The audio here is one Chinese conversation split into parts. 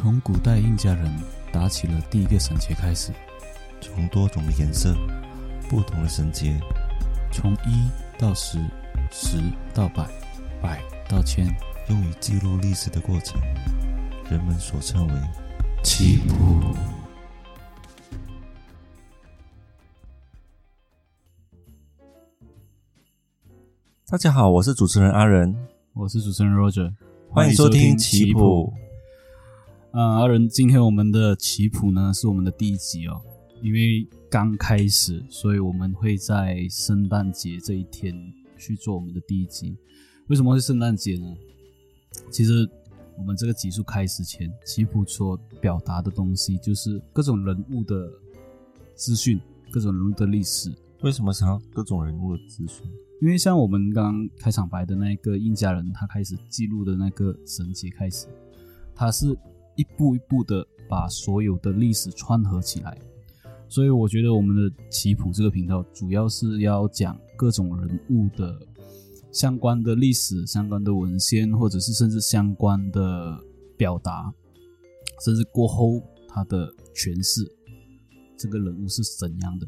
从古代印加人打起了第一个绳结开始，从多种的颜色、不同的绳结，从一到十，十到百，百到千，用于记录历史的过程，人们所称为起谱。大家好，我是主持人阿仁，我是主持人 Roger，欢迎收听棋谱。嗯，阿仁，今天我们的棋谱呢是我们的第一集哦，因为刚开始，所以我们会在圣诞节这一天去做我们的第一集。为什么会圣诞节呢？其实我们这个集数开始前，棋谱所表达的东西就是各种人物的资讯，各种人物的历史。为什么想要各种人物的资讯？因为像我们刚刚开场白的那个印加人，他开始记录的那个绳结开始，他是一步一步的把所有的历史串合起来，所以我觉得我们的棋谱这个频道主要是要讲各种人物的相关的历史、相关的文献，或者是甚至相关的表达，甚至过后他的诠释，这个人物是怎样的。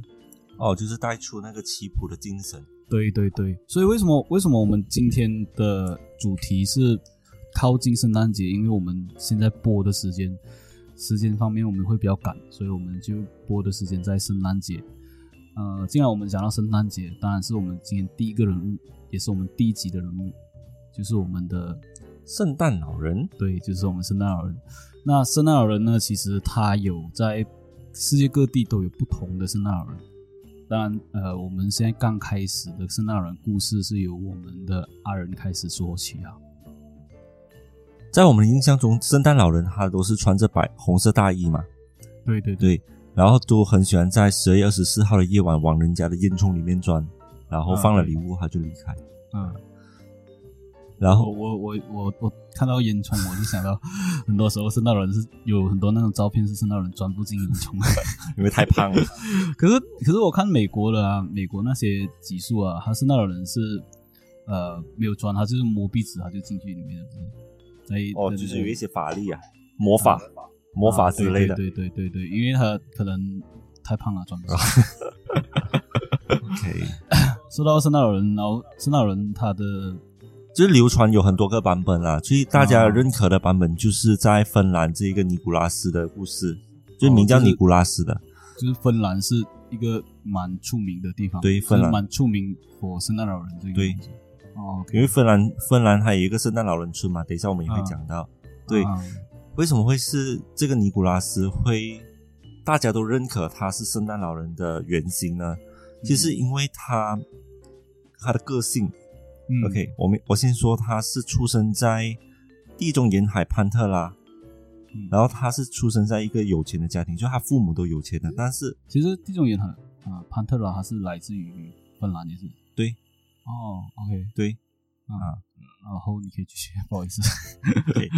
哦，就是带出那个棋谱的精神。对对对，所以为什么为什么我们今天的主题是靠近圣诞节？因为我们现在播的时间时间方面我们会比较赶，所以我们就播的时间在圣诞节。呃，既然我们讲到圣诞节，当然是我们今天第一个人物，也是我们第一集的人物，就是我们的圣诞老人。对，就是我们圣诞老人。那圣诞老人呢，其实他有在世界各地都有不同的圣诞老人。当然，呃，我们现在刚开始的圣诞老人故事是由我们的阿仁开始说起啊。在我们的印象中，圣诞老人他都是穿着白红色大衣嘛，对对对，然后都很喜欢在十二月二十四号的夜晚往人家的烟囱里面钻，然后放了礼物他就离开。嗯，然后我我我我看到烟囱，我就想到很多时候圣诞老人是有很多那种照片是圣诞老人钻不进烟囱，因为太胖了。可是可是我看美国的啊，美国那些集数啊，他圣诞老人是呃没有钻，他就是摸鼻子他就进去里面了。在哦，就是有一些法力啊，魔法、魔法之类的。对对对对，因为他可能太胖了，装不上。OK，说到圣诞老人，然后圣诞老人他的就是流传有很多个版本啦，所以大家认可的版本就是在芬兰这个尼古拉斯的故事，就名叫尼古拉斯的。就是芬兰是一个蛮出名的地方，对芬兰蛮出名 for 圣诞老人这个对东西。哦，因为芬兰芬兰还有一个圣诞老人村嘛，等一下我们也会讲到。对，啊为什么会是这个尼古拉斯会大家都认可他是圣诞老人的原型呢？其实因为他他的个性。嗯 OK，我们我先说他是出生在地中沿海潘特拉，嗯然后他是出生在一个有钱的家庭，就他父母都有钱的，但是其实地中沿海啊，潘特拉他是来自于芬兰，也是对哦，OK。对啊，然后你可以继续，不好意思，OK，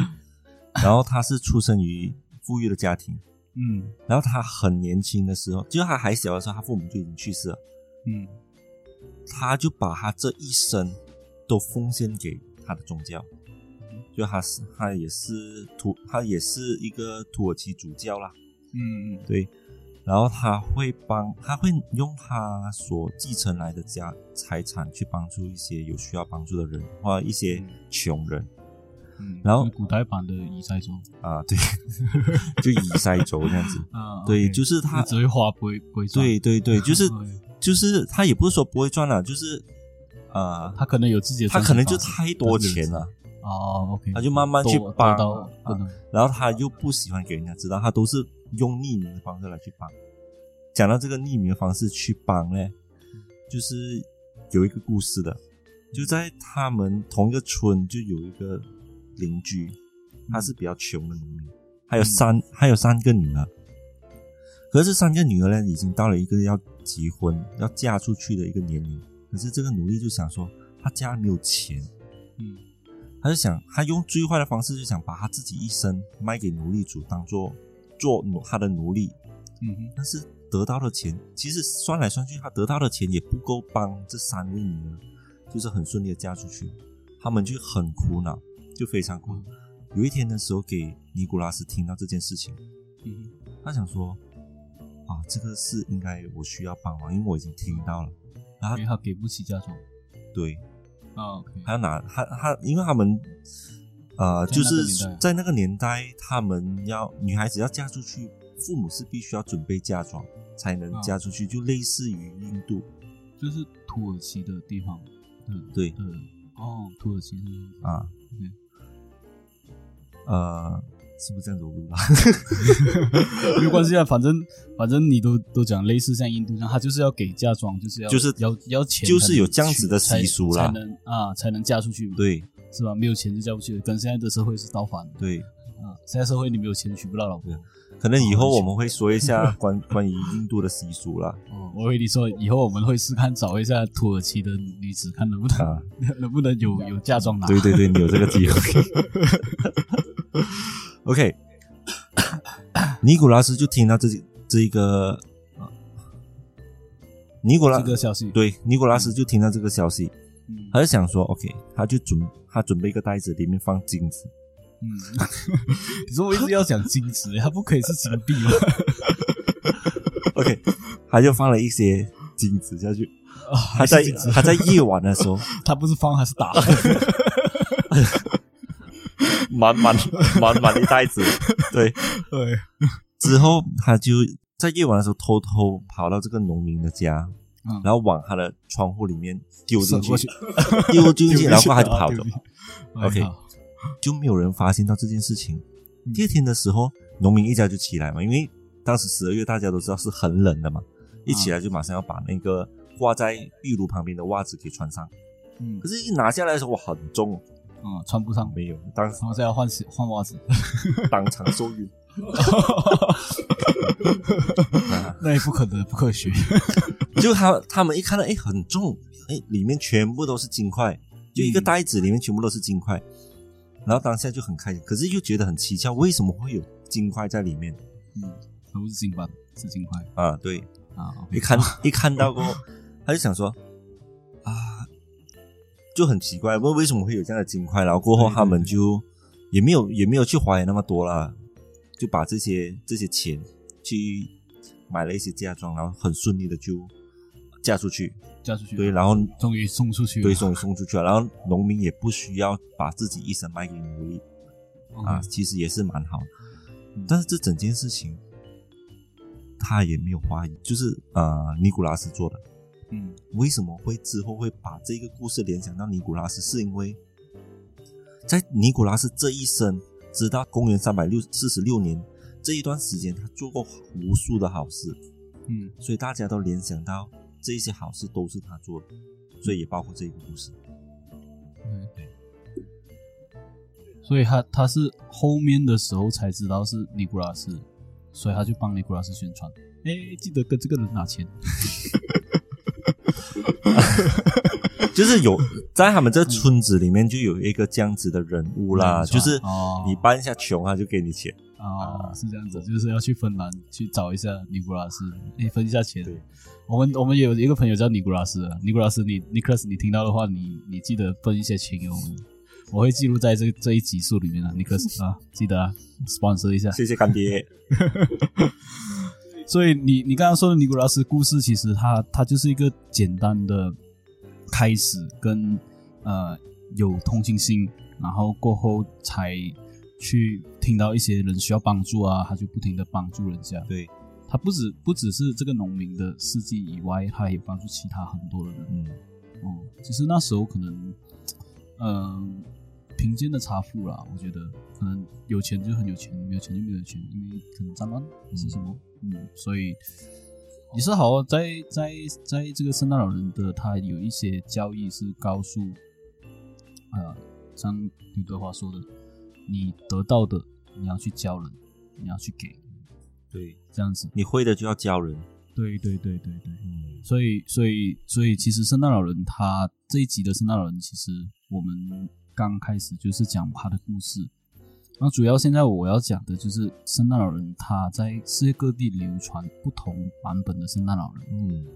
然后他是出生于富裕的家庭，嗯。然后他很年轻的时候，就是他还小的时候，他父母就已经去世了，嗯。他就把他这一生都奉献给他的宗教，就他是他也是土，他也是一个土耳其主教啦，嗯嗯。对，然后他会帮，他会用他所继承来的家财产去帮助一些有需要帮助的人，或者一些穷人。嗯，然后古代版的以塞州啊，对，就以塞州这样子，啊，对就是他，只会花不会不会赚，对对对，就是就是他也不是说不会赚了，就是呃，他可能有自己的他可能就太多钱了，哦，OK，他就慢慢去帮然后他又不喜欢给人家知道，他都是用匿名的方式来去帮。讲到这个匿名的方式去帮呢，就是有一个故事的，就在他们同一个村就有一个邻居，他是比较穷的农民，还有三还有三个女儿。可是这三个女儿呢，已经到了一个要结婚、要嫁出去的一个年龄。可是这个奴隶就想说，他家没有钱，嗯他就想，他用最坏的方式，就想把他自己一生卖给奴隶主，当做做奴他的奴隶。嗯哼但是得到的钱，其实算来算去，他得到的钱也不够帮这三位女儿，就是很顺利的嫁出去。他们就很苦恼，就非常苦恼。有一天的时候，给尼古拉斯听到这件事情，嗯他想说啊，这个事应该我需要帮忙，因为我已经听到了。然后他给不起嫁妆对，啊他要拿他他，因为他们呃，在那个就是在那个年代，他们要女孩子要嫁出去，父母是必须要准备嫁妆才能啊。嫁出去，就类似于印度。就是土耳其的地方，嗯，对。对，哦，土耳其是啊，OK。呃，是不是这样子？我不知道。没有关系啊，反正反正你都都讲类似像印度这样，他就是要给嫁妆，就是要就是要要钱就是有这样子的习俗啦。才能啊才能嫁出去，对是吧？没有钱就嫁不去，跟现在的社会是倒反的对，啊。现在社会你没有钱娶不到老婆，可能以后我们会说一下关关于印度的习俗啦。哦，我跟你说，以后我们会试看找一下土耳其的女子，看能不能、啊 能不能有有嫁妆拿。对对对，你有这个机会。OK，尼古拉斯就听到这这一个，呃尼古拉这个消息，对尼古拉斯就听到这个消息，嗯他就想说，OK，他就准他准备一个袋子，里面放金子。嗯，你说我一直要讲金子，他不可以是金币吗？OK，他就放了一些金子下去。啊，他在他在夜晚的时候，他不是放还是打？满满满满一袋子，对。对，之后他就在夜晚的时候偷偷跑到这个农民的家，嗯。然后往他的窗户里面丢进去，丢进去，然后他就跑走 OK 就没有人发现到这件事情。嗯。第二天的时候，农民一家就起来嘛，因为当时十二月大家都知道是很冷的嘛，一起来就马上要把那个挂在壁炉旁边的袜子给穿上。嗯。可是，一拿下来的时候，哇，很重，嗯，穿不上，没有，当时然后再要换鞋换袜子，当场受孕。啊 那也不可能，不科学。就他他们一看到，哎，很重，哎，里面全部都是金块，就一个嗯袋子里面全部都是金块，然后当下就很开心，可是又觉得很蹊跷，为什么会有金块在里面嗯，都是金板，是金块啊？对，啊。一看一看到过后，他就想说啊，就很奇怪，问为什么会有这样的金块？然后过后他们就也没有也没有去怀疑那么多啦，就把这些这些钱去买了一些嫁妆，然后很顺利的就嫁出去。嫁出去，对，，然后终于送出去了。对送送出去了，然后农民也不需要把自己一生卖给奴隶啊，其实也是蛮好但是这整件事情他也没有怀疑，就是呃尼古拉斯做的。嗯为什么会之后会把这个故事联想到尼古拉斯？是因为在尼古拉斯这一生，直到公元三百六四十六年这一段时间，他做过无数的好事，嗯所以大家都联想到这一些好事都是他做的，所以也包括这个故事。对。所以他他是后面的时候才知道是尼古拉斯，所以他就帮尼古拉斯宣传。哎，记得跟这个人拿钱。就是有在他们这村子里面就有一个这样子的人物啦，嗯就是哦你扮一下穷，他就给你钱。啊，是这样子，就是要去芬兰去找一下尼古拉斯，哎，分一下钱对。我们我们有一个朋友叫尼古拉斯啊，尼古拉斯，你 Nicholas，你听到的话，你你记得分一些钱给我们，我会记录在这这一集数里面啊，Nicholas 啊，记得啊，sponsor 一下。谢谢干爹。所以你你刚刚说的尼古拉斯故事，其实它它就是一个简单的开始跟呃有同情心，然后过后才去听到一些人需要帮助啊，他就不停的帮助人家。对，他不止不只是这个农民的事迹以外，他也帮助其他很多的人。嗯，哦，其实那时候可能，嗯、贫贱的差富啦，我觉得可能有钱就很有钱，没有钱就没有钱，因为可能战乱还是什么，嗯，所以也是好，在在在这个圣诞老人的他有一些交易是告诉，呃，像刘德华说的，你得到的你要去教人，你要去给，对，这样子，你会的就要教人。对对对对对。嗯，所以，所以，所以，其实圣诞老人他这一集的圣诞老人，其实我们刚开始就是讲他的故事。那主要现在我要讲的就是圣诞老人他在世界各地流传不同版本的圣诞老人。嗯，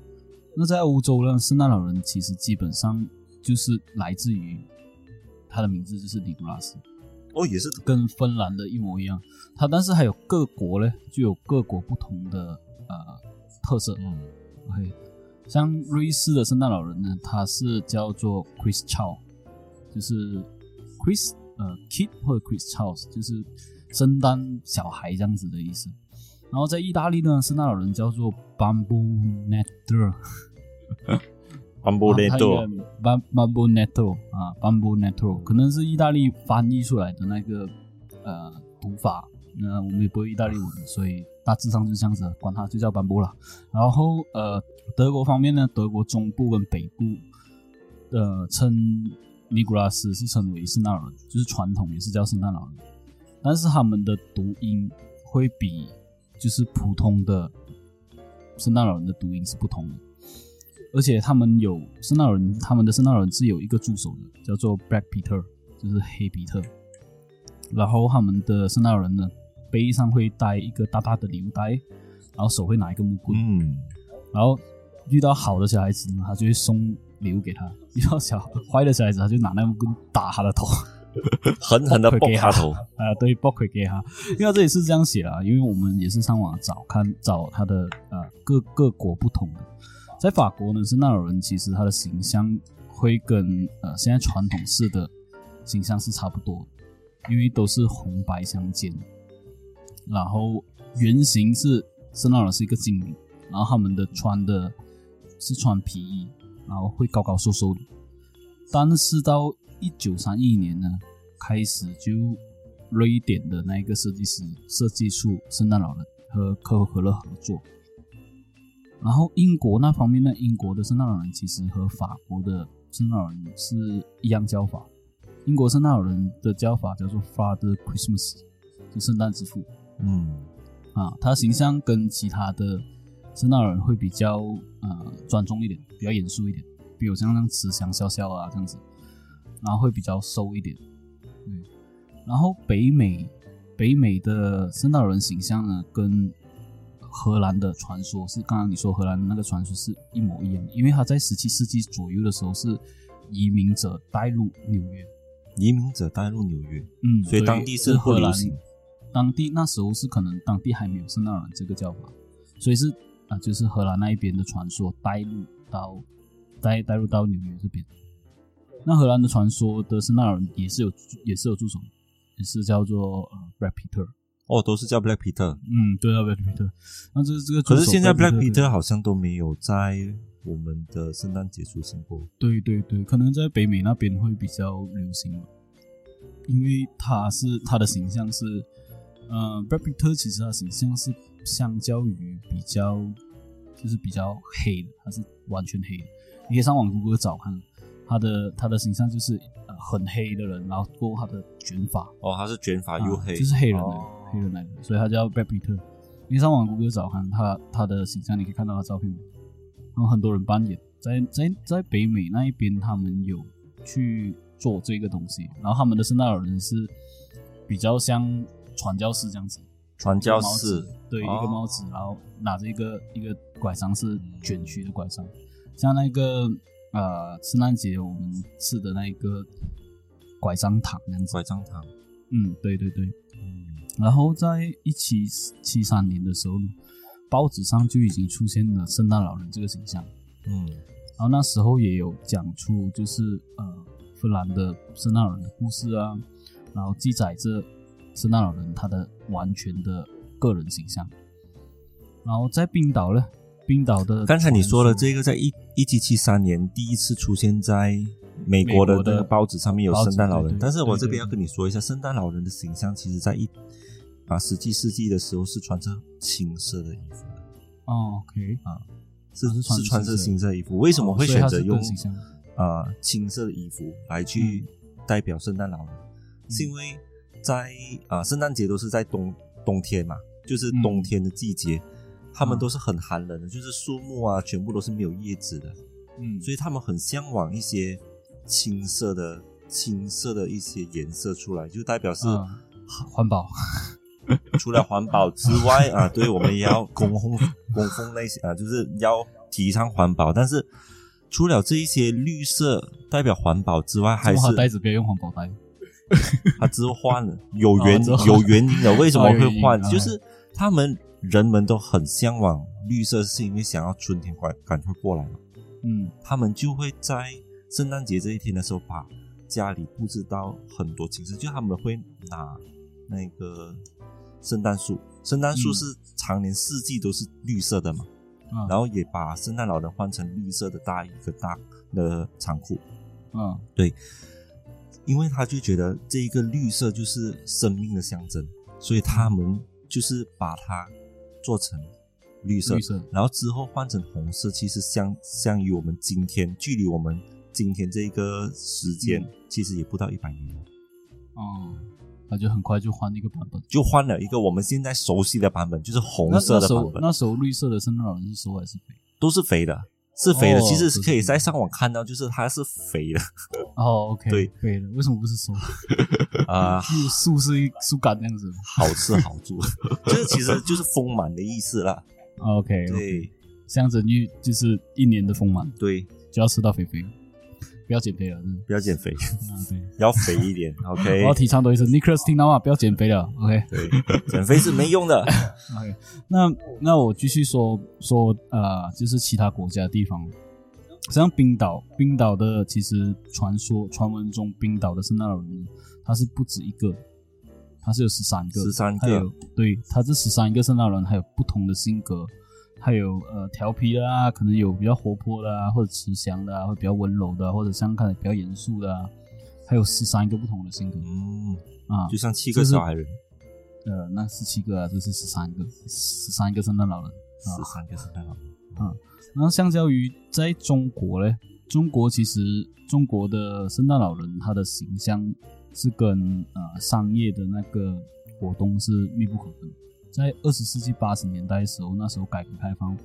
那在欧洲呢，圣诞老人其实基本上就是来自于他的名字就是尼古拉斯。哦，也是跟芬兰的一模一样。它但是还有各国呢，就有各国不同的呃特色。嗯 OK，像瑞士的圣诞老人呢，他是叫做 Chris Chow，就是 Chris 呃 Kid 或者 Chris Chow，就是圣诞小孩这样子的意思。然后在意大利呢，圣诞老人叫做 Bamboo Netto。，Bamboo 啊 Netto，Bam Bamboo Netto 啊，Bamboo Netto 可能是意大利翻译出来的那个呃读法，那、我们也不会意大利文，所以大致上就是这样子，管它就叫班布啦。然后呃，德国方面呢，德国中部跟北部呃称尼古拉斯是称为圣诞老人，就是传统也是叫圣诞老人，但是他们的读音会比就是普通的圣诞老人的读音是不同的。而且他们有圣诞老人，他们的圣诞老人是有一个助手的，叫做 Black Peter，就是黑皮特。然后他们的圣诞老人呢，背上会带一个大大的礼物袋，然后手会拿一个木棍，嗯，然后遇到好的小孩子呢，他就会送礼物给他；遇到小 坏的小孩子，他就拿那木棍打他的头。狠狠的 爆给他。他头，啊，对，爆亏给他，因为这里是这样写的，因为我们也是上网找看找他的呃各各国不同的，在法国呢，圣诞老人其实他的形象会跟呃现在传统式的形象是差不多，因为都是红白相间，然后原型是圣诞老人是一个精灵，然后他们的穿的是穿皮衣，然后会高高瘦瘦的，但是到一九三一年呢，开始就瑞典的那一个设计师设计出圣诞老人和可口可乐合作。然后英国那方面呢，英国的圣诞老人其实和法国的圣诞老人是一样叫法。英国圣诞老人的叫法叫做 Father Christmas，就圣诞之父嗯，啊。他形象跟其他的圣诞老人会比较呃庄重一点，比较严肃一点，比如像那慈祥笑笑啊这样子，然后会比较瘦一点。嗯，然后北美北美的圣诞老人形象呢，跟荷兰的传说是刚刚你说荷兰的那个传说是一模一样的，因为他在十七世纪左右的时候是移民者带入纽约，移民者带入纽约，嗯，所以当地是不荷兰，当地那时候是可能当地还没有圣诞老人这个叫法，所以是啊，就是荷兰那一边的传说带入到带带入到纽约这边。那荷兰的传说的圣诞老人也是有也是有助手，也是叫做呃 Brad Peter。哦，都是叫 Black Peter。嗯，对啊，Black Peter。那这这个可是现在 Black Peter 好像都没有在我们的圣诞节出现过。对对对，可能在北美那边会比较流行吧，因为他是他的形象是，呃，Black Peter 其实他的形象是相较于比较就是比较黑的，他是完全黑的。你可以上网谷歌找看，他的他的形象就是呃很黑的人，然后过后他的卷发，哦，他是卷发又黑，啊就是黑人，哦黑人来的，所以他叫 Brad Pitt。你上网谷歌找看他他的形象，你可以看到他照片，然后很多人扮演，在在在北美那一边，他们有去做这个东西，然后他们的圣诞老人是比较像传教士这样子，传教士，对，哦一个帽子，然后拿着一个一个拐杖是卷曲的拐杖，像那个呃圣诞节我们吃的那一个拐杖糖这样子，拐杖糖。嗯，对对对。嗯然后在一七七三年的时候呢，报纸上就已经出现了圣诞老人这个形象，嗯。然后那时候也有讲出就是呃芬兰的圣诞老人的故事啊，然后记载着圣诞老人他的完全的个人形象。然后在冰岛呢，冰岛的刚才你说了这个，在一一七七三年第一次出现在美国的那个报纸上面有圣诞老人，对对但是我这边要跟你说一下，圣诞老人的形象其实在一啊十七世纪的时候是穿着青色的衣服的，哦，OK，啊是穿是穿着青色的衣服。为什么会选择用啊青色的衣服来去代表圣诞老人？是因为在啊圣诞节都是在冬冬天嘛，就是嗯冬天的季节，他们嗯都是很寒冷的，就是树木啊全部都是没有叶子的。嗯，所以他们很向往一些青色的青色的一些颜色出来，就代表是嗯环保，除了环保之外啊，对我们也要供奉供奉那些啊，就是要提倡环保。但是除了这一些绿色代表环保之外，还是袋子不要用环保袋？他只是换了，有原、哦有原因的，为什么会换？就是他们人们都很向往绿色，是因为想要春天快赶快过来嘛。嗯他们就会在圣诞节这一天的时候，把家里布置到很多景色，就他们会拿那个圣诞树，圣诞树嗯。是常年四季都是绿色的嘛，啊，然后也把圣诞老人换成绿色的大衣和大的长裤，嗯。对。因为他就觉得这一个绿色就是生命的象征，所以他们就是把它做成绿色，绿色。然后之后换成红色，其实相相于我们今天距离我们今天这个时间，嗯。其实也不到一百年了，哦，他就很快就换了一个版本。就换了一个我们现在熟悉的版本，就是红色的版本，时候那时候绿色的圣诞老人是瘦还是肥？都是肥的。是肥的，哦其实是可以在上网看到，就是它是肥的哦，OK，对肥的，为什么不是瘦？啊、因为树是一树干那样子。好吃好住，就是其实就是丰满的意思啦。OK，对象征于就是一年的丰满，对，就要吃到肥肥，不要减肥了。不要减肥，啊，对，要肥一点，OK 我要。提倡多一次，Nicholas 听到吗？不要减肥了，OK。对，减肥是没用的。OK，那那我继续说说呃，就是其他国家的地方，像冰岛，冰岛的其实传说传闻中，冰岛的圣诞老人他是不止一个，他是有十三个，十三个对他这十三个圣诞老人还有不同的性格，还有呃调皮的啊，可能有比较活泼的啊，或者慈祥的啊，或者比较温柔的啊，或者像看起来比较严肃的啊，还有十三个不同的性格嗯，啊，就像七个小矮人，呃，那十七个啊，这是十三个，十三个圣诞老人。十三个圣诞老人。然后相较于在中国嘞，中国其实中国的圣诞老人他的形象是跟呃商业的那个活动是密不可分。在二十世纪八十年代的时候，那时候改革开放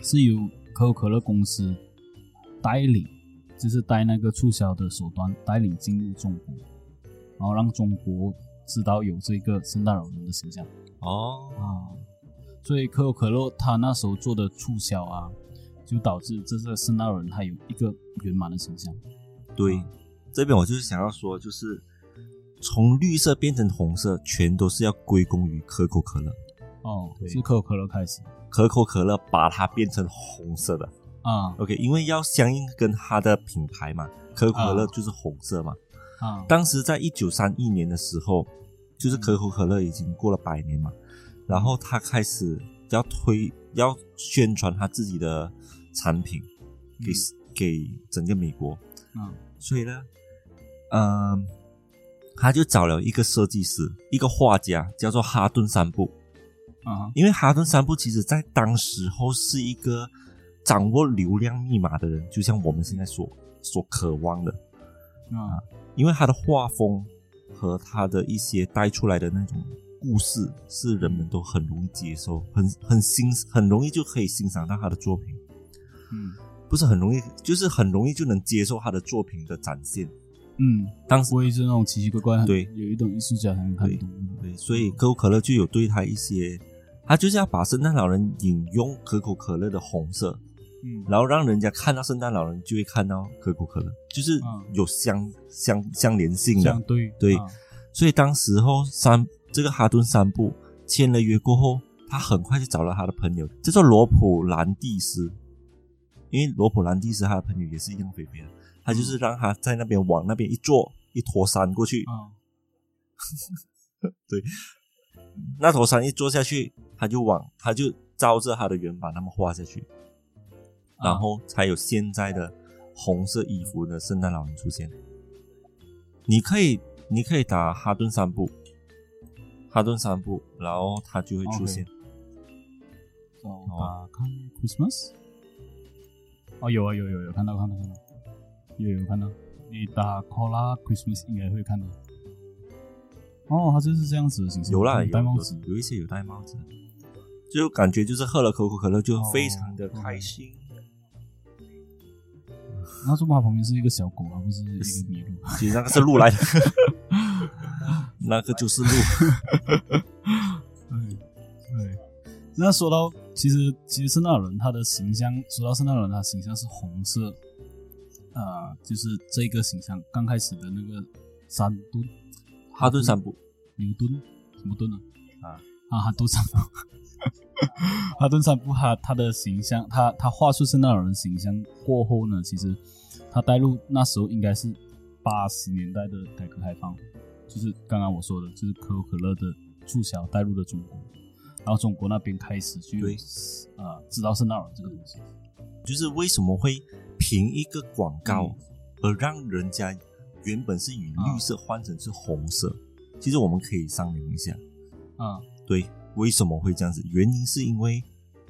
是由可口可乐公司带领，就是带那个促销的手段带领进入中国，然后让中国知道有这个圣诞老人的形象。哦，啊，所以可口可乐他那时候做的促销啊，就导致这个圣诞老人他有一个圆满的形象。对，这边我就是想要说，就是从绿色变成红色，全都是要归功于可口可乐。哦，对。是可口可乐开始。可口可乐把它变成红色的。啊，OK，因为要相应跟它的品牌嘛，可口可乐啊。就是红色嘛。啊。当时在一九三一年的时候，就是可口可乐已经过了百年嘛，然后他开始要推要宣传他自己的产品给、给整个美国，嗯。所以呢，嗯，他就找了一个设计师，一个画家，叫做哈顿三部。啊因为哈顿三部其实在当时候是一个掌握流量密码的人，就像我们现在所所渴望的。啊因为他的画风和他的一些带出来的那种故事，是人们都很容易接受，很很欣很容易就可以欣赏到他的作品，嗯不是很容易，就是很容易就能接受他的作品的展现。嗯，当时不会是那种奇奇怪怪，对有一种艺术家才能看懂。对，所以可口可乐就有对他一些，他就是要把圣诞老人引用可口可乐的红色，嗯然后让人家看到圣诞老人就会看到可口可乐，就是嗯有相相相连性的。对对啊所以当时候三这个哈顿三部签了约过后，他很快就找了他的朋友，叫做罗普兰蒂斯。因为罗普兰蒂斯他的朋友也是一样肥肥的，他就是让他在那边往那边一坐，一坨山过去，对那坨山一坐下去，他就往他就照着他的原版那么画下去，啊然后才有现在的红色衣服的圣诞老人出现。你可以，你可以打哈顿三步，哈顿三步，然后他就会出现。找打看 Christmas。哦，有啊有有有看到看到看到，有有看到，你打 Cola Christmas 应该会看到。哦，它就是这样子的形式，有啦，有戴帽子，有有一些有戴帽子，就感觉就是喝了可口可乐就哦非常的开心。那怎么它旁边是一个小狗啊，不是一个麋鹿？其实那个是鹿来的，那个就是鹿。对对。那说到其实其实圣诞老人他的形象，说到圣诞老人他的形象是红色，啊、就是这个形象刚开始的那个三墩，哈顿三步，牛顿什么墩啊？啊。啊，哈顿三步，哈顿三步，他他的形象，他他画出圣诞老人形象过后呢，其实他带入那时候应该是八十年代的改革开放，就是刚刚我说的，就是可口可乐的促销带入了中国，然后中国那边开始去对。啊、知道圣诞老人这个东西，就是为什么会凭一个广告嗯。而让人家原本是以绿色换成是红色？其实我们可以商量一下，啊、对，为什么会这样子？原因是因为，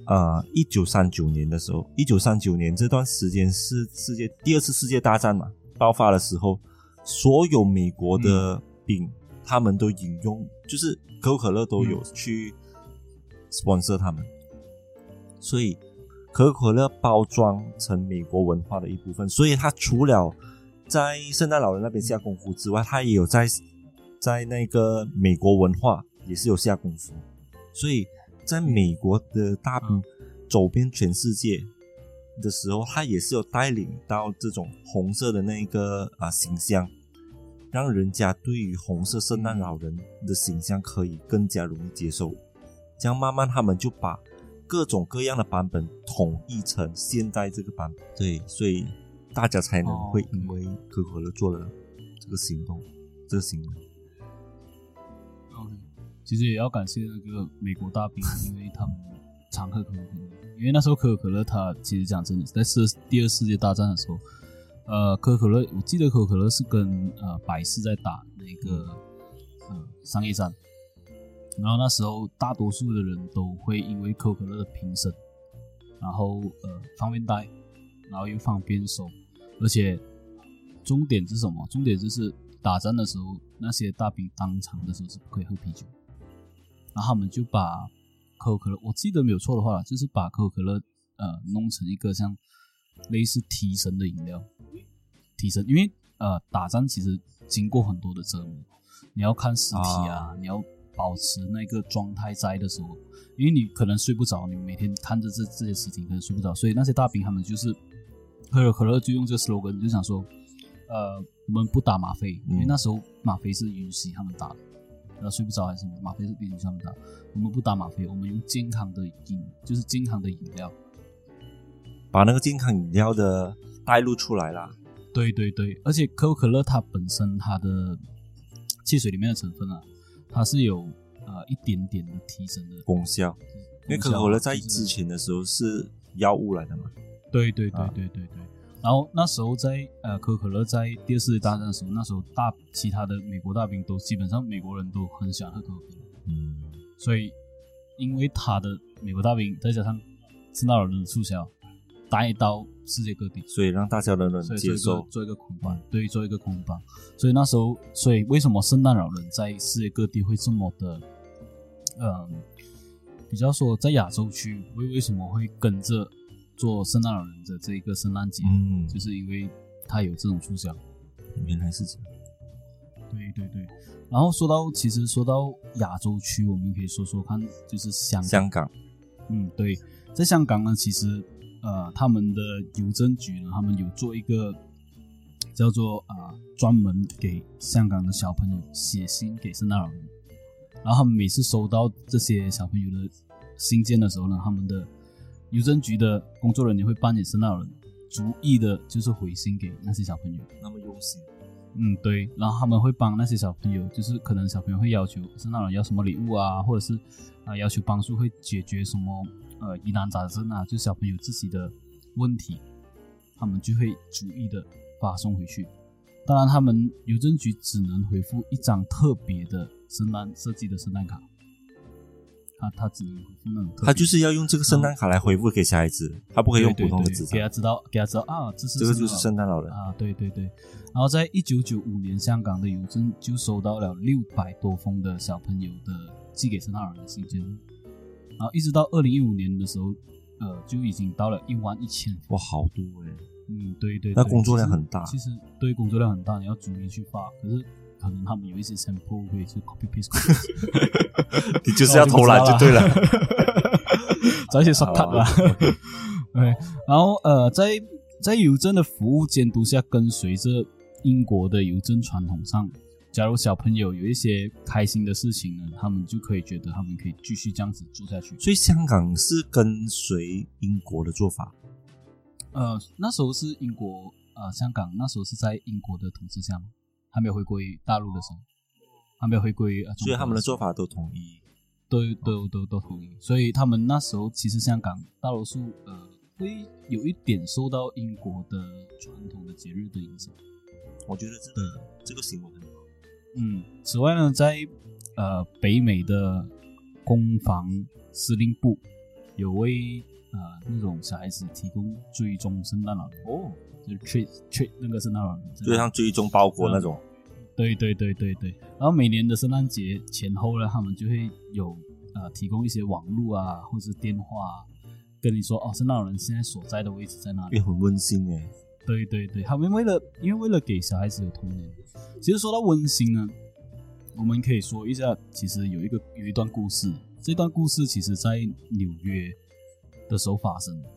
呃，一九三九年的时候，一九三九年这段时间是世界第二次世界大战嘛爆发的时候，所有美国的兵、他们都引用，就是可口可乐都有去 sponsor 他们，所以可口可乐包装成美国文化的一部分，所以它除了在圣诞老人那边下功夫之外，它也有在在那个美国文化也是有下功夫，所以在美国的大走遍全世界的时候，他也是有带领到这种红色的那个啊形象，让人家对于红色圣诞老人的形象可以更加容易接受。这样慢慢他们就把各种各样的版本统一成现在这个版本。对，所以大家才能会因为可口可乐做了这个行动，这个行为。OK，其实也要感谢那个美国大兵，因为他们常喝可口可乐。因为那时候可口可乐它其实讲真的，在世第二世界大战的时候，呃，可口可乐，我记得可口可乐是跟呃百事在打那个呃商业战，然后那时候大多数的人都会因为可口可乐的瓶身，然后呃方便带，然后又方便收，而且重点是什么？重点就是打仗的时候，那些大兵当场的时候是不可以喝啤酒，然后他们就把可口可乐，我记得没有错的话，就是把可口可乐呃弄成一个像类似提神的饮料，提神，因为呃打仗其实经过很多的折磨，你要看尸体啊，你要保持那个状态在的时候，因为你可能睡不着，你每天看着这这些事情可能睡不着，所以那些大兵他们就是可口可乐就用这个 slogan 就想说，呃，我们不打吗啡，因为嗯那时候吗啡是允许他们打的，然后睡不着还是什么，吗啡是允许他们打，我们不打吗啡，我们用健康的饮，就是健康的饮料。把那个健康饮料的带入出来啦。对对对，而且可口可乐它本身它的汽水里面的成分啊，它是有呃一点点的提升的功效，因为可口可乐在之前的时候是药物来的嘛。对对对啊对对对。然后那时候在呃可口可乐在第二次大战的时候，那时候大其他的美国大兵都基本上美国人都很喜欢喝可口可乐，嗯，所以因为他的美国大兵再加上圣诞老人的促销，带到世界各地，所以让大家都能接受。做一个捆绑，对，做一个捆绑。所以那时候，所以为什么圣诞老人在世界各地会这么的，嗯，比较说在亚洲区为为什么会跟着做圣诞老人的这一个圣诞节，嗯，就是因为他有这种促销。原来是这样。对对对。然后说到，其实说到亚洲区，我们可以说说看，就是香港。香港，嗯，对，在香港呢，其实呃，他们的邮政局呢，他们有做一个叫做啊、专门给香港的小朋友写信给圣诞老人，然后他们每次收到这些小朋友的信件的时候呢，他们的邮政局的工作人员会扮演圣诞老人，逐一的就是回信给那些小朋友。那么用心。嗯，对，然后他们会帮那些小朋友，就是可能小朋友会要求圣诞老人要什么礼物啊，或者是啊、要求帮助会解决什么呃疑难杂症啊，就小朋友自己的问题，他们就会逐一的发送回去。当然，他们邮政局只能回复一张特别的圣诞设计的圣诞卡，他他只能回复那种特别，他就是要用这个圣诞卡来回复给小孩子，他不可以用普通的纸张。给他知道，给他知道啊，这是这个就是圣诞老人。啊，对对对。然后在一九九五年，香港的邮政就收到了六百多封的小朋友的寄给圣诞老人的信件，然后一直到二零一五年的时候，呃，就已经到了一万一千封。哇，好多哎！嗯，对对对那工作量很大其实对工作量很大，你要逐一去发，可是可能他们有一些 sample 会是 copy paste 你就是要偷懒就对了。找一些 shortcut 啦。对，然后呃，在在邮政的服务监督下，跟随着英国的邮政传统上，假如小朋友有一些开心的事情呢，他们就可以觉得他们可以继续这样子做下去。所以香港是跟随英国的做法，呃，那时候是英国，呃，香港那时候是在英国的统治下嘛，还没有回归大陆的时候，还没有回归，所以他们的做法都统一。都都都都统一，所以他们那时候其实香港大多数呃会有一点受到英国的传统的节日的影响。我觉得这个这个行为很好。嗯，此外呢，在呃北美的攻防司令部有为呃那种小孩子提供追踪圣诞老人，哦，就是 treat treat 那个圣诞老人，就像追踪包裹那种。对对对对对，然后每年的圣诞节前后呢，他们就会有呃提供一些网络啊，或者是电话、啊，跟你说哦，圣诞老人现在所在的位置在哪里。也很温馨哎。对对对，他们为了因为为了给小孩子有童年，其实说到温馨呢，我们可以说一下，其实有一个有一段故事，这段故事其实在纽约的时候发生的。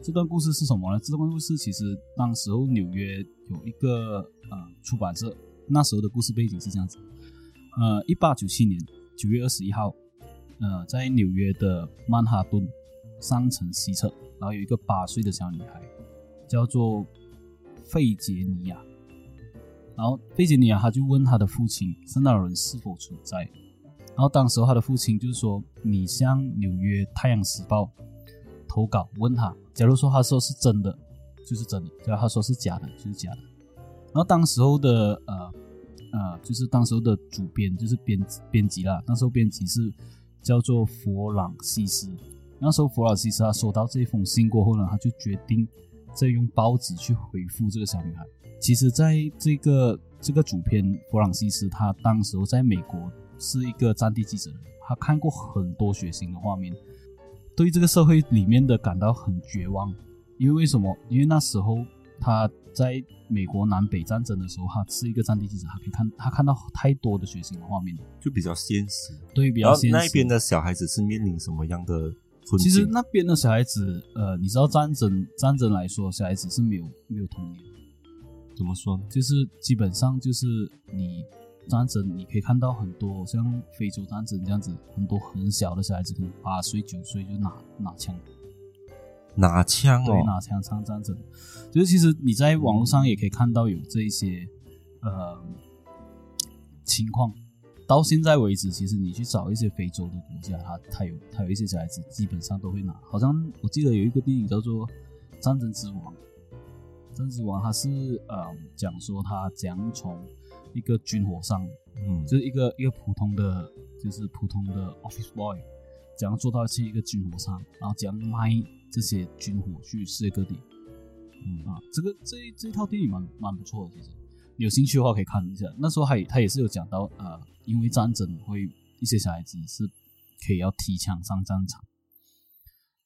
这段故事是什么呢？这段故事其实当时候纽约有一个呃出版社，那时候的故事背景是这样子：呃，一八九七年九月二十一号，呃，在纽约的曼哈顿上城西侧，然后有一个八岁的小女孩，叫做费杰尼亚。然后费杰尼亚她就问她的父亲圣诞老人是否存在，然后当时候她的父亲就是说，你向纽约太阳时报投稿问他，假如说他说是真的，就是真的；假如他说是假的，就是假的。然后当时候的呃呃，就是当时候的主编就是编编辑啦，那时候编辑是叫做弗朗西斯。那时候弗朗西斯他收到这封信过后呢，他就决定再用报纸去回复这个小女孩。其实，在这个这个主编弗朗西斯，他当时候在美国是一个战地记者，他看过很多血腥的画面，对这个社会里面的感到很绝望。因为为什么？因为那时候他在美国南北战争的时候，他是一个战地记者，他可以看他看到太多的血腥的画面，就比较现实。对，比较现实。那边的小孩子是面临什么样的？其实那边的小孩子，呃，你知道战争战争来说，小孩子是没有没有童年，怎么说呢？就是基本上就是你战争，你可以看到很多像非洲战争这样子，很多很小的小孩子，可能八岁九岁就拿拿枪，拿枪对，哦，拿枪上战争。就是其实你在网络上也可以看到有这一些呃情况。到现在为止，其实你去找一些非洲的国家，他他有他有一些小孩子基本上都会拿。好像我记得有一个电影叫做《战争之王》，《战争之王》他是呃讲说他怎样从一个军火商，嗯，就是一个一个普通的，就是普通的 office boy，怎样做到是一个军火商，然后怎样卖这些军火去世界各地。嗯啊，这个这这套电影蛮蛮不错的，其实有兴趣的话可以看一下。那时候还他也是有讲到，呃，因为战争会一些小孩子是可以要提枪上战场。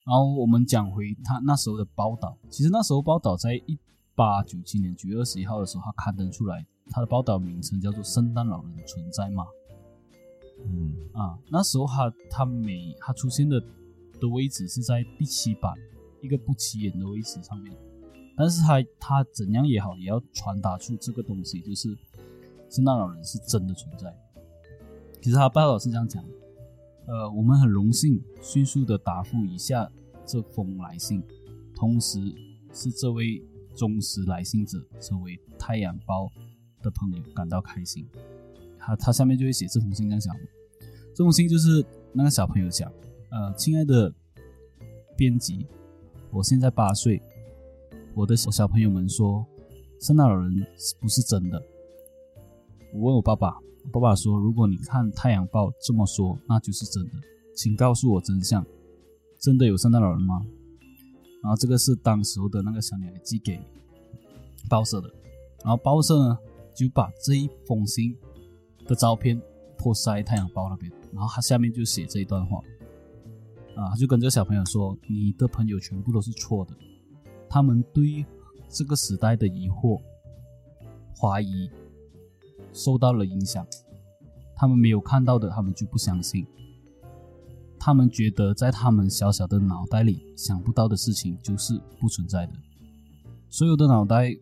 然后我们讲回他那时候的报道，其实那时候报道在一八九七年九月二十一号的时候，他刊登出来，他的报道名称叫做《圣诞老人存在吗》。嗯，啊，那时候他他每他出现的的位置是在第七版一个不起眼的位置上面，但是他他怎样也好，也要传达出这个东西，就是圣诞老人是真的存在。其实他报道是这样讲的，呃，我们很荣幸迅速的答复以下这封来信，同时是这位忠实来信者成为《太阳报》的朋友感到开心。他他下面就会写这封信这样讲，这封信就是那个小朋友讲，呃，亲爱的编辑，我现在八岁，我的小朋友们说，圣诞老人不是真的。我问我爸爸，爸爸说，如果你看《太阳报》这么说，那就是真的，请告诉我真相，真的有圣诞老人吗？然后这个是当时候的那个小女孩寄给报社的，然后报社呢就把这一封信的照片破塞《太阳包》那边，然后他下面就写这一段话，啊，他就跟这个小朋友说：“你的朋友全部都是错的，他们对这个时代的疑惑、怀疑受到了影响，他们没有看到的，他们就不相信。他们觉得在他们小小的脑袋里想不到的事情就是不存在的。所有的脑袋，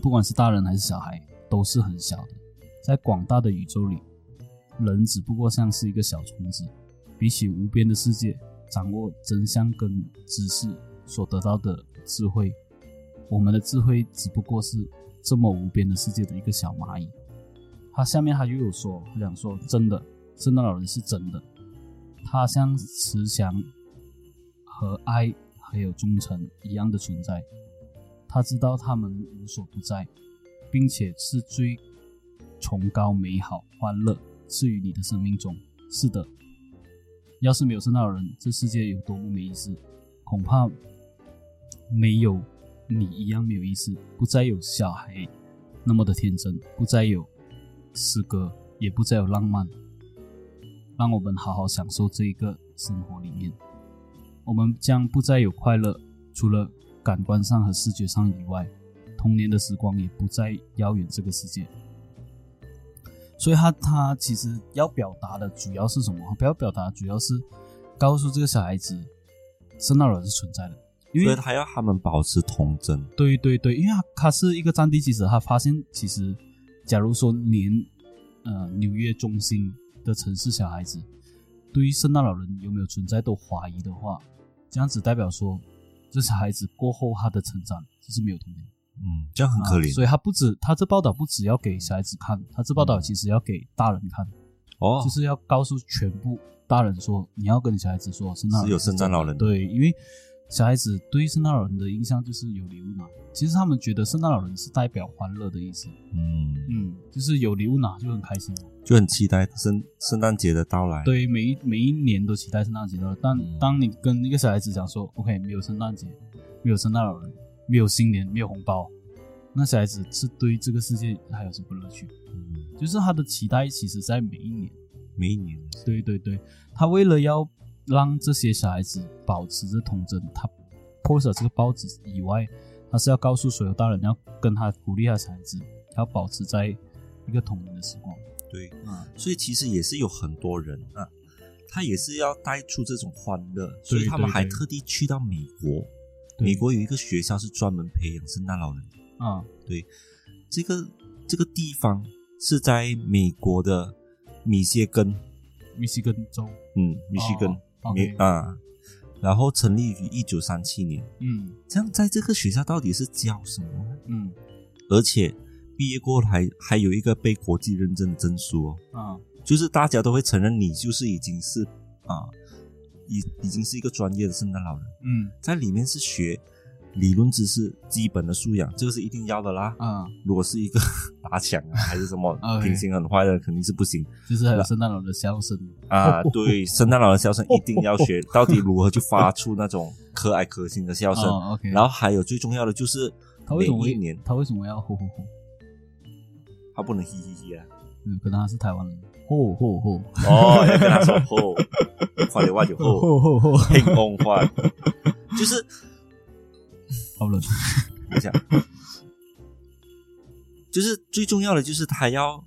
不管是大人还是小孩，都是很小的。在广大的宇宙里，人只不过像是一个小虫子。比起无边的世界，掌握真相跟知识所得到的智慧，我们的智慧只不过是这么无边的世界的一个小蚂蚁。他下面他又有说，他讲说，真的，圣诞老人是真的，他像慈祥和爱还有忠诚一样的存在。他知道他们无所不在，并且是最崇高、美好、欢乐赐予你的生命中。是的。要是没有圣诞老人，这世界有多么没意思？恐怕没有你一样没有意思。不再有小孩那么的天真，不再有诗歌，也不再有浪漫。让我们好好享受这一个生活里面。我们将不再有快乐，除了感官上和视觉上以外，童年的时光也不再遥远这个世界。所以他他其实要表达的主要是什么？不要表达主要是告诉这个小孩子，圣诞老人是存在的，因为他要他们保持童真。对对对，因为他他是一个战地记者，他发现其实，假如说连呃纽约中心的城市小孩子对于圣诞老人有没有存在都怀疑的话，这样子代表说，这是孩子过后他的成长就是没有童年。嗯，这样很可怜。所以他不止，他这报道不只要给小孩子看，他这报道其实要给大人看。哦，就是要告诉全部大人说，你要跟你小孩子说，圣诞是有圣诞老人。对，因为小孩子对圣诞老人的印象就是有礼物嘛。其实他们觉得圣诞老人是代表欢乐的意思。嗯嗯，就是有礼物拿就很开心，就很期待圣圣诞节的到来。对，每一每一年都期待圣诞节到来。但当你跟一个小孩子讲说，OK，没有圣诞节，没有圣诞老人，没有新年，没有红包。那小孩子是对这个世界还有什么乐趣？嗯，就是他的期待，其实在每一年，每一年。对对对，他为了要让这些小孩子保持着童真，他破了这个报纸以外，他是要告诉所有大人，要跟他鼓励他小孩子，要保持在一个童年的时光。对，啊，所以其实也是有很多人啊，他也是要带出这种欢乐，所以他们还特地去到美国，美国有一个学校是专门培养圣诞老人。啊，对，这个这个地方是在美国的密歇根，密歇根州，嗯，密歇根，美啊，然后成立于一九三七年，嗯，这样在这个学校到底是教什么？嗯，而且毕业过还还有一个被国际认证的证书哦，啊，就是大家都会承认你就是已经是啊，已已经是一个专业的圣诞老人，嗯，在里面是学。理论知识、基本的素养，这个是一定要的啦。啊，如果是一个 打抢啊，还是什么 品行很坏的，肯定是不行。就是还有圣诞老人的笑声啊，对，圣诞老人笑声一定要学，到底如何去发出那种可爱可亲的笑声。OK，然后还有最重要的就是，他为什么一年他为什么要吼吼吼？他不能嘻嘻嘻啊。嗯，可能他是台湾人。吼吼吼！哦，要跟他说吼，快点挖就吼吼吼吼，很梦幻，就是。好冷，等一下，就是最重要的就是他要，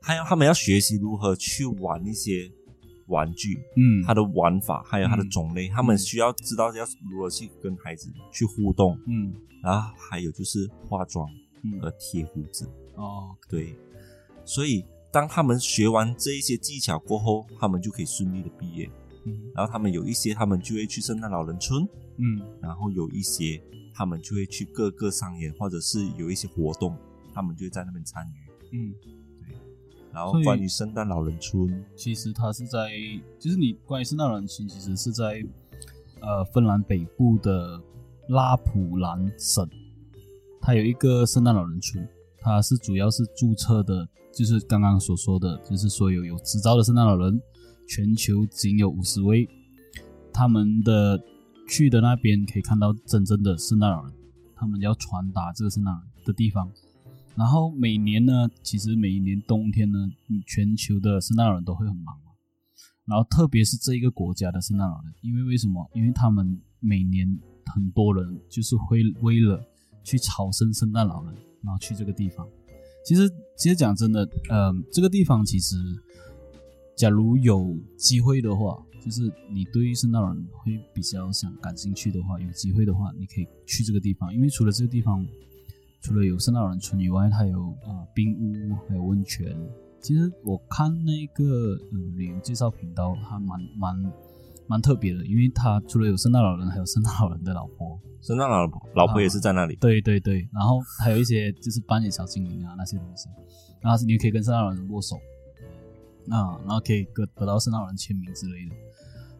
他要他们要学习如何去玩一些玩具，嗯，它的玩法还有它的种类，他们需要知道要如何去跟孩子去互动，嗯，然后还有就是化妆和贴胡子，哦，对，所以当他们学完这一些技巧过后，他们就可以顺利的毕业，嗯，然后他们有一些他们就会去圣诞老人村，嗯，然后有一些。他们就会去各个商演，或者是有一些活动，他们就会在那边参与。嗯，对。然后关于圣诞老人村，其实它是在，就是你关于圣诞老人村，其实是在呃芬兰北部的拉普兰省，它有一个圣诞老人村，它是主要是注册的，就是刚刚所说的，就是所有有执照的圣诞老人，全球仅有五十位，他们的。去的那边可以看到真正的圣诞老人，他们要传达这个圣诞的地方。然后每年呢，其实每一年冬天呢，全球的圣诞老人都会很忙嘛。然后特别是这一个国家的圣诞老人，因为为什么？因为他们每年很多人就是会为了去朝圣圣诞老人，然后去这个地方。其实，其实讲真的，嗯，这个地方其实，假如有机会的话。就是你对于圣诞老人会比较想感兴趣的话，有机会的话，你可以去这个地方，因为除了这个地方，除了有圣诞老人村以外，它有啊、冰屋，还有温泉。其实我看那个嗯旅游介绍频道，还蛮蛮蛮特别的，因为它除了有圣诞老人，还有圣诞老人的老婆，圣诞老婆老婆也是在那里，对对对，然后还有一些就是扮演小精灵啊那些东西，然后你也可以跟圣诞老人握手，啊，然后可以得得到圣诞老人签名之类的。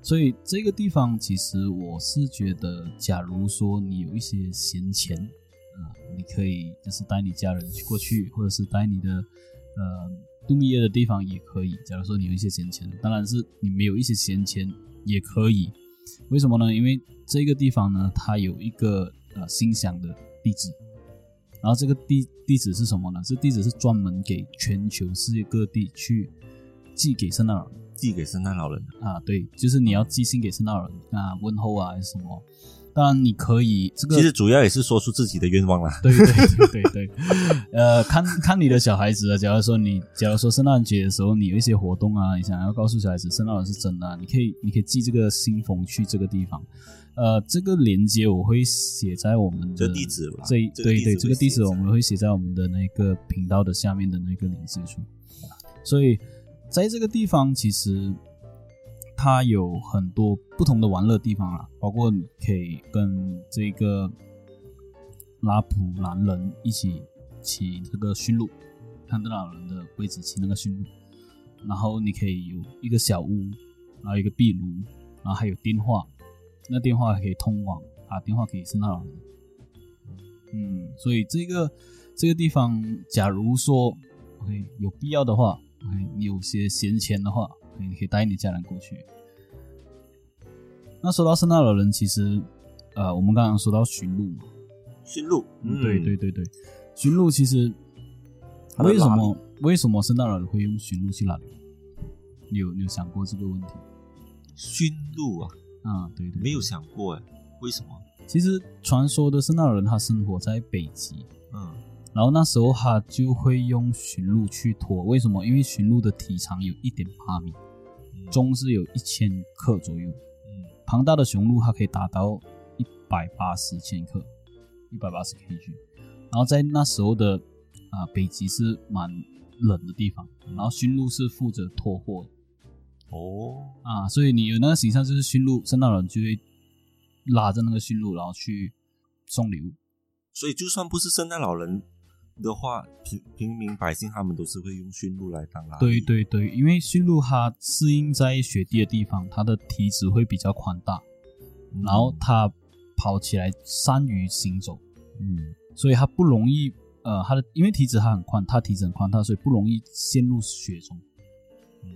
所以这个地方其实我是觉得，假如说你有一些闲钱，啊、你可以就是带你家人过去，或者是带你的呃度蜜月的地方也可以。假如说你有一些闲钱，当然是你没有一些闲钱也可以。为什么呢？因为这个地方呢，它有一个呃心想的地址，然后这个地地址是什么呢？这地址是专门给全球世界各地去寄给圣诞老人寄给圣诞老人的。啊，对，就是你要寄信给圣诞老人啊，问候啊，还是什么？当然你可以这个其实主要也是说出自己的愿望啦。对对对对对，呃，看看你的小孩子啊。假如说你，假如说圣诞节的时候你有一些活动啊，你想要告诉小孩子圣诞老人是真的啊、你可以你可以寄这个信封去这个地方。呃，这个链接我会写在我们的这地址吧这对对，这个地址我们会写在我们的那个频道的下面的那个链接处。所以在这个地方，其实它有很多不同的玩乐地方啊，包括你可以跟这个拉普兰人一起骑这个驯鹿，看德老人的位置骑那个驯鹿，然后你可以有一个小屋，然后一个壁炉，然后还有电话，那电话可以通网，啊电话给圣诞老人。嗯，所以这个这个地方，假如说 OK 有必要的话你有些闲钱的话你可以带你家人过去。那说到圣诞老人，其实呃，我们刚刚说到驯鹿嘛，驯鹿，嗯，对对对对，驯鹿其实为什么为什么圣诞老人会用驯鹿去拉流？你有你有想过这个问题？驯鹿啊，啊，对对，没有想过哎，为什么？其实传说的圣诞老人他生活在北极，嗯，然后那时候他就会用驯鹿去驮，为什么？因为驯鹿的体长有一点八米，嗯重是有一千克左右。嗯庞大的雄鹿它可以达到一百八十千克，一百八十 kg。然后在那时候的啊、北极是蛮冷的地方，然后驯鹿是负责拖货的哦，啊，所以你有那个形象就是驯鹿，圣诞老人就会拉着那个驯鹿，然后去送礼物。所以就算不是圣诞老人的话，平平民百姓他们都是会用驯鹿来当拉对力，对对，因为驯鹿它适应在雪地的地方，它的体脂会比较宽大，嗯。然后它跑起来善于行走，嗯。所以它不容易呃，它的因为体脂它很宽，它体脂很宽大，所以不容易陷入雪中。嗯。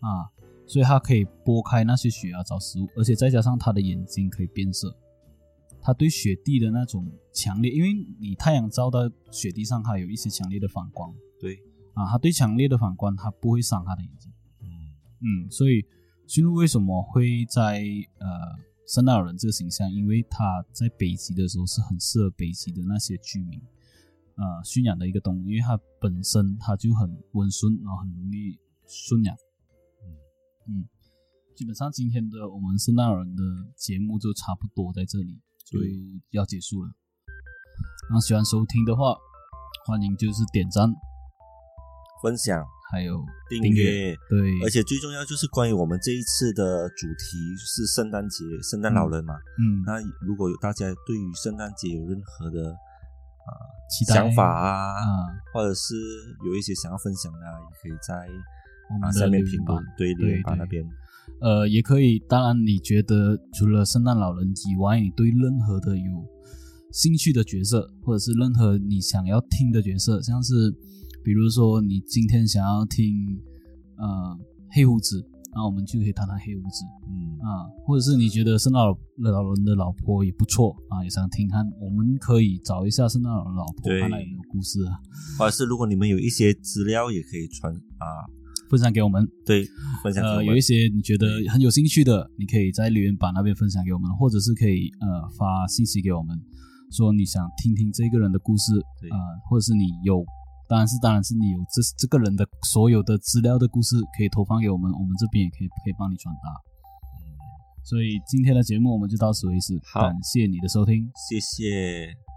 啊，所以它可以拨开那些雪啊找食物，而且再加上它的眼睛可以变色，它对雪地的那种强烈，因为你太阳照到雪地上，它有一些强烈的反光。对，啊，它对强烈的反光它不会伤它的眼睛。嗯。嗯，所以驯鹿为什么会在呃圣诞老人这个形象？因为它在北极的时候是很适合北极的那些居民呃驯养的一个动物，因为它本身它就很温顺，然后很容易驯养。嗯嗯，基本上今天的我们圣诞老人的节目就差不多在这里就对要结束了。那喜欢收听的话，欢迎就是点赞，分享还有订订阅。对，而且最重要就是关于我们这一次的主题是圣诞节，圣诞老人嘛。嗯，那如果有大家对于圣诞节有任何的啊、想法啊，啊，或者是有一些想要分享的、啊，也可以在我们下面评论，对留言板那边。呃，也可以。当然，你觉得除了圣诞老人以外，你对任何的有兴趣的角色，或者是任何你想要听的角色，像是比如说你今天想要听呃黑胡子，那我们就可以谈谈黑胡子嗯啊，或者是你觉得圣诞老老人的老婆也不错啊，也想听看，我们可以找一下圣诞老人的老婆，对看来有没有故事啊，或者是如果你们有一些资料，也可以传啊，分享给我们。对，分享给我呃，有一些你觉得很有兴趣的，你可以在留言板那边分享给我们，或者是可以呃发信息给我们，说你想听听这个人的故事，对呃，或者是你有，当然是当然是你有这这个人的所有的资料的故事可以投放给我们，我们这边也可以可以帮你转达。所以今天的节目我们就到此为止，好感谢你的收听。谢谢。